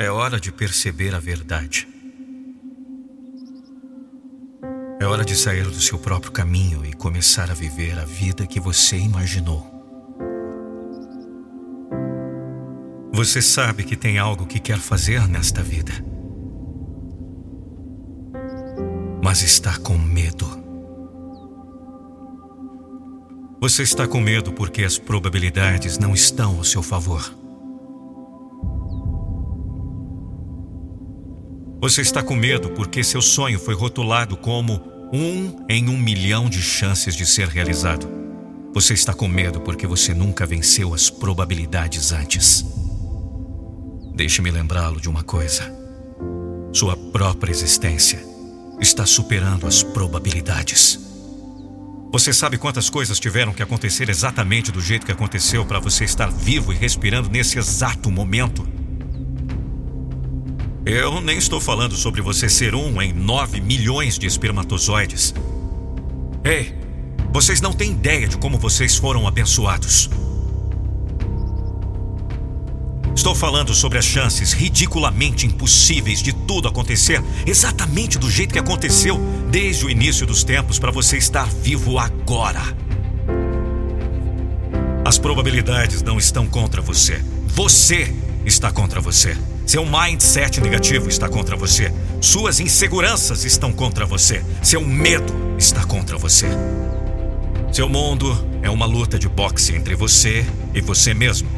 É hora de perceber a verdade. É hora de sair do seu próprio caminho e começar a viver a vida que você imaginou. Você sabe que tem algo que quer fazer nesta vida, mas está com medo. Você está com medo porque as probabilidades não estão ao seu favor. Você está com medo porque seu sonho foi rotulado como um em um milhão de chances de ser realizado. Você está com medo porque você nunca venceu as probabilidades antes. Deixe-me lembrá-lo de uma coisa: sua própria existência está superando as probabilidades. Você sabe quantas coisas tiveram que acontecer exatamente do jeito que aconteceu para você estar vivo e respirando nesse exato momento? Eu nem estou falando sobre você ser um em nove milhões de espermatozoides. Ei, vocês não têm ideia de como vocês foram abençoados. Estou falando sobre as chances ridiculamente impossíveis de tudo acontecer exatamente do jeito que aconteceu desde o início dos tempos para você estar vivo agora. As probabilidades não estão contra você. Você está contra você. Seu mindset negativo está contra você. Suas inseguranças estão contra você. Seu medo está contra você. Seu mundo é uma luta de boxe entre você e você mesmo.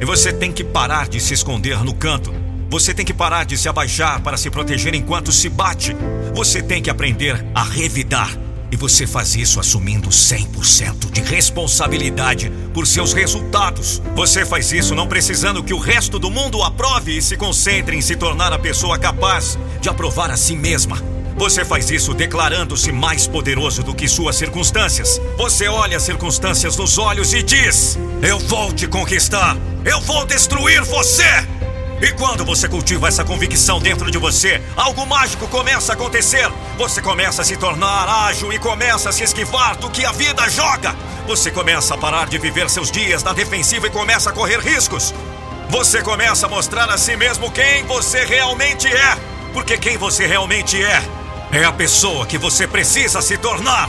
E você tem que parar de se esconder no canto. Você tem que parar de se abaixar para se proteger enquanto se bate. Você tem que aprender a revidar. E você faz isso assumindo 100% de responsabilidade por seus resultados. Você faz isso não precisando que o resto do mundo aprove e se concentre em se tornar a pessoa capaz de aprovar a si mesma. Você faz isso declarando-se mais poderoso do que suas circunstâncias. Você olha as circunstâncias nos olhos e diz: Eu vou te conquistar. Eu vou destruir você! E quando você cultiva essa convicção dentro de você, algo mágico começa a acontecer. Você começa a se tornar ágil e começa a se esquivar do que a vida joga. Você começa a parar de viver seus dias na defensiva e começa a correr riscos. Você começa a mostrar a si mesmo quem você realmente é. Porque quem você realmente é é a pessoa que você precisa se tornar.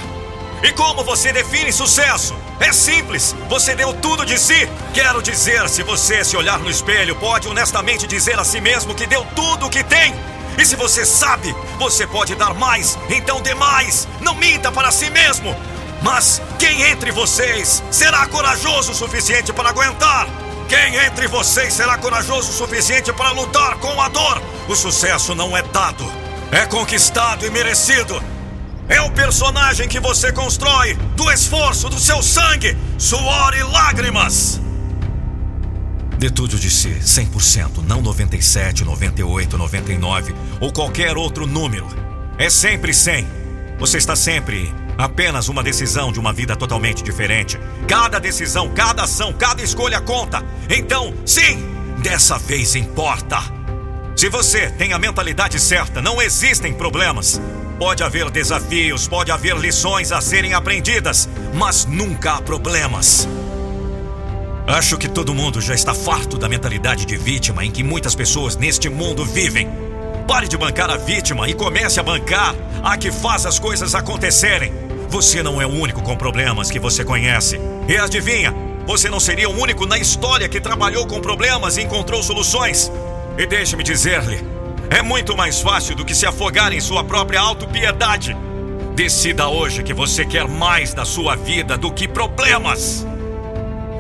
E como você define sucesso? É simples, você deu tudo de si. Quero dizer, se você se olhar no espelho, pode honestamente dizer a si mesmo que deu tudo o que tem. E se você sabe, você pode dar mais, então dê mais. Não minta para si mesmo. Mas quem entre vocês será corajoso o suficiente para aguentar? Quem entre vocês será corajoso o suficiente para lutar com a dor? O sucesso não é dado, é conquistado e merecido. É o personagem que você constrói do esforço do seu sangue, suor e lágrimas. Dê tudo de si, 100%, não 97, 98, 99 ou qualquer outro número. É sempre 100. Você está sempre apenas uma decisão de uma vida totalmente diferente. Cada decisão, cada ação, cada escolha conta. Então, sim, dessa vez importa. Se você tem a mentalidade certa, não existem problemas. Pode haver desafios, pode haver lições a serem aprendidas, mas nunca há problemas. Acho que todo mundo já está farto da mentalidade de vítima em que muitas pessoas neste mundo vivem. Pare de bancar a vítima e comece a bancar a que faz as coisas acontecerem. Você não é o único com problemas que você conhece. E adivinha, você não seria o único na história que trabalhou com problemas e encontrou soluções. E deixe-me dizer-lhe, é muito mais fácil do que se afogar em sua própria autopiedade. Decida hoje que você quer mais da sua vida do que problemas.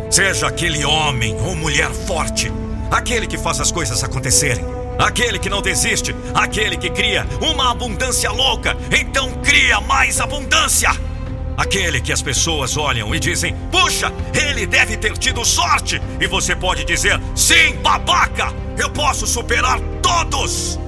Seja aquele homem ou mulher forte, aquele que faz as coisas acontecerem, aquele que não desiste, aquele que cria uma abundância louca. Então cria mais abundância. Aquele que as pessoas olham e dizem: Puxa, ele deve ter tido sorte. E você pode dizer: Sim, babaca, posso superar todos.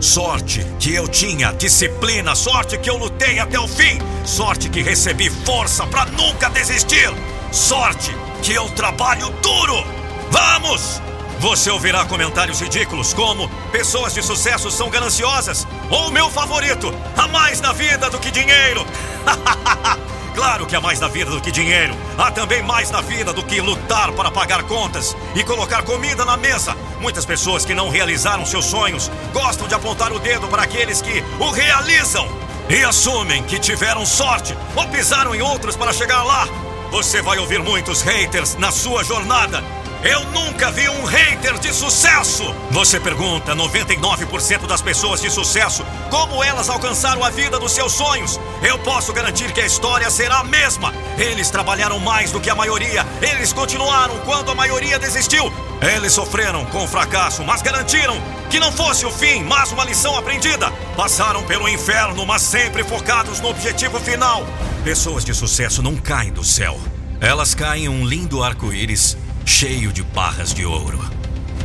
Sorte que eu tinha disciplina, sorte que eu lutei até o fim, sorte que recebi força para nunca desistir, sorte que eu trabalho duro. Vamos! Você ouvirá comentários ridículos como pessoas de sucesso são gananciosas ou meu favorito, há mais na vida do que dinheiro. claro que há mais na vida do que dinheiro. Há também mais na vida do que lutar para pagar contas e colocar comida na mesa. Muitas pessoas que não realizaram seus sonhos gostam de apontar o dedo para aqueles que o realizam e assumem que tiveram sorte ou pisaram em outros para chegar lá. Você vai ouvir muitos haters na sua jornada eu nunca vi um hater de sucesso. Você pergunta 99% das pessoas de sucesso como elas alcançaram a vida dos seus sonhos. Eu posso garantir que a história será a mesma. Eles trabalharam mais do que a maioria. Eles continuaram quando a maioria desistiu. Eles sofreram com o fracasso, mas garantiram que não fosse o fim, mas uma lição aprendida. Passaram pelo inferno, mas sempre focados no objetivo final. Pessoas de sucesso não caem do céu. Elas caem em um lindo arco-íris cheio de barras de ouro.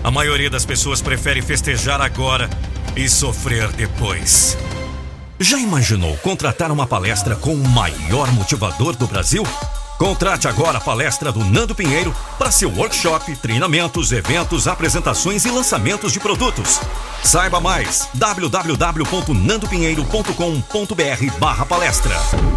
A maioria das pessoas prefere festejar agora e sofrer depois. Já imaginou contratar uma palestra com o maior motivador do Brasil? Contrate agora a palestra do Nando Pinheiro para seu workshop, treinamentos, eventos, apresentações e lançamentos de produtos. Saiba mais www.nandopinheiro.com.br/palestra.